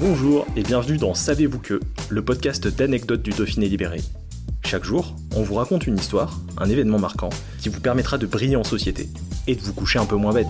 Bonjour et bienvenue dans Savez-vous que, le podcast d'anecdotes du Dauphiné libéré. Chaque jour, on vous raconte une histoire, un événement marquant, qui vous permettra de briller en société et de vous coucher un peu moins bête.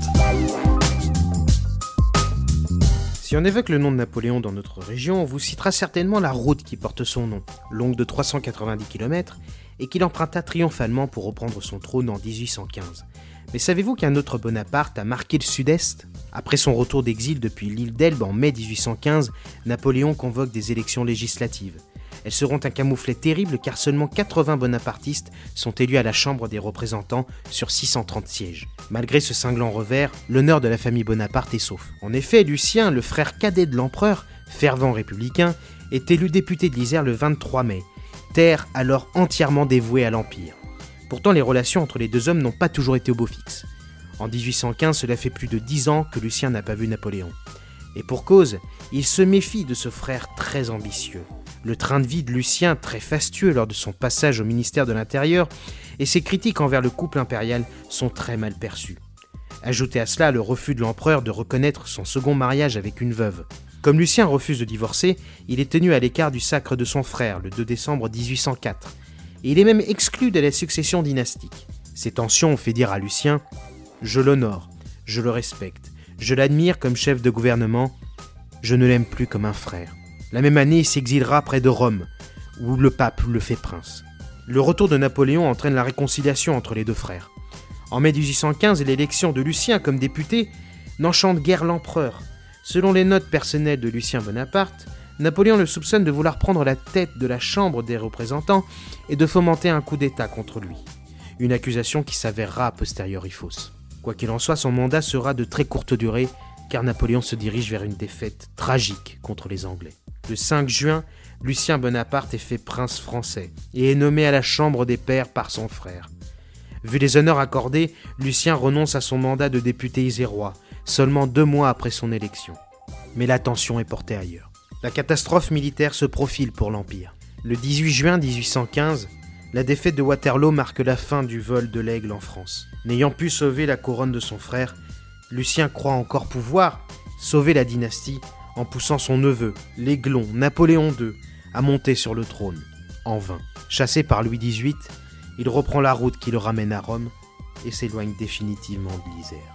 Si on évoque le nom de Napoléon dans notre région, on vous citera certainement la route qui porte son nom, longue de 390 km, et qu'il emprunta triomphalement pour reprendre son trône en 1815. Mais savez-vous qu'un autre Bonaparte a marqué le sud-est? Après son retour d'exil depuis l'île d'Elbe en mai 1815, Napoléon convoque des élections législatives. Elles seront un camouflet terrible car seulement 80 bonapartistes sont élus à la Chambre des représentants sur 630 sièges. Malgré ce cinglant revers, l'honneur de la famille Bonaparte est sauf. En effet, Lucien, le frère cadet de l'empereur, fervent républicain, est élu député de l'Isère le 23 mai, terre alors entièrement dévouée à l'Empire. Pourtant, les relations entre les deux hommes n'ont pas toujours été au beau fixe. En 1815, cela fait plus de dix ans que Lucien n'a pas vu Napoléon. Et pour cause, il se méfie de ce frère très ambitieux. Le train de vie de Lucien, très fastueux lors de son passage au ministère de l'Intérieur, et ses critiques envers le couple impérial sont très mal perçues. Ajoutez à cela le refus de l'empereur de reconnaître son second mariage avec une veuve. Comme Lucien refuse de divorcer, il est tenu à l'écart du sacre de son frère le 2 décembre 1804, et il est même exclu de la succession dynastique. Ces tensions ont fait dire à Lucien Je l'honore, je le respecte, je l'admire comme chef de gouvernement, je ne l'aime plus comme un frère. La même année, il s'exilera près de Rome, où le pape le fait prince. Le retour de Napoléon entraîne la réconciliation entre les deux frères. En mai 1815, l'élection de Lucien comme député n'enchante guère l'empereur. Selon les notes personnelles de Lucien Bonaparte, Napoléon le soupçonne de vouloir prendre la tête de la Chambre des représentants et de fomenter un coup d'État contre lui. Une accusation qui s'avérera a posteriori fausse. Quoi qu'il en soit, son mandat sera de très courte durée, car Napoléon se dirige vers une défaite tragique contre les Anglais. Le 5 juin, Lucien Bonaparte est fait prince français et est nommé à la Chambre des Pairs par son frère. Vu les honneurs accordés, Lucien renonce à son mandat de député isérois, seulement deux mois après son élection. Mais l'attention est portée ailleurs. La catastrophe militaire se profile pour l'Empire. Le 18 juin 1815, la défaite de Waterloo marque la fin du vol de l'aigle en France. N'ayant pu sauver la couronne de son frère, Lucien croit encore pouvoir sauver la dynastie en poussant son neveu, l'aiglon Napoléon II, à monter sur le trône. En vain. Chassé par Louis XVIII, il reprend la route qui le ramène à Rome et s'éloigne définitivement de l'Isère.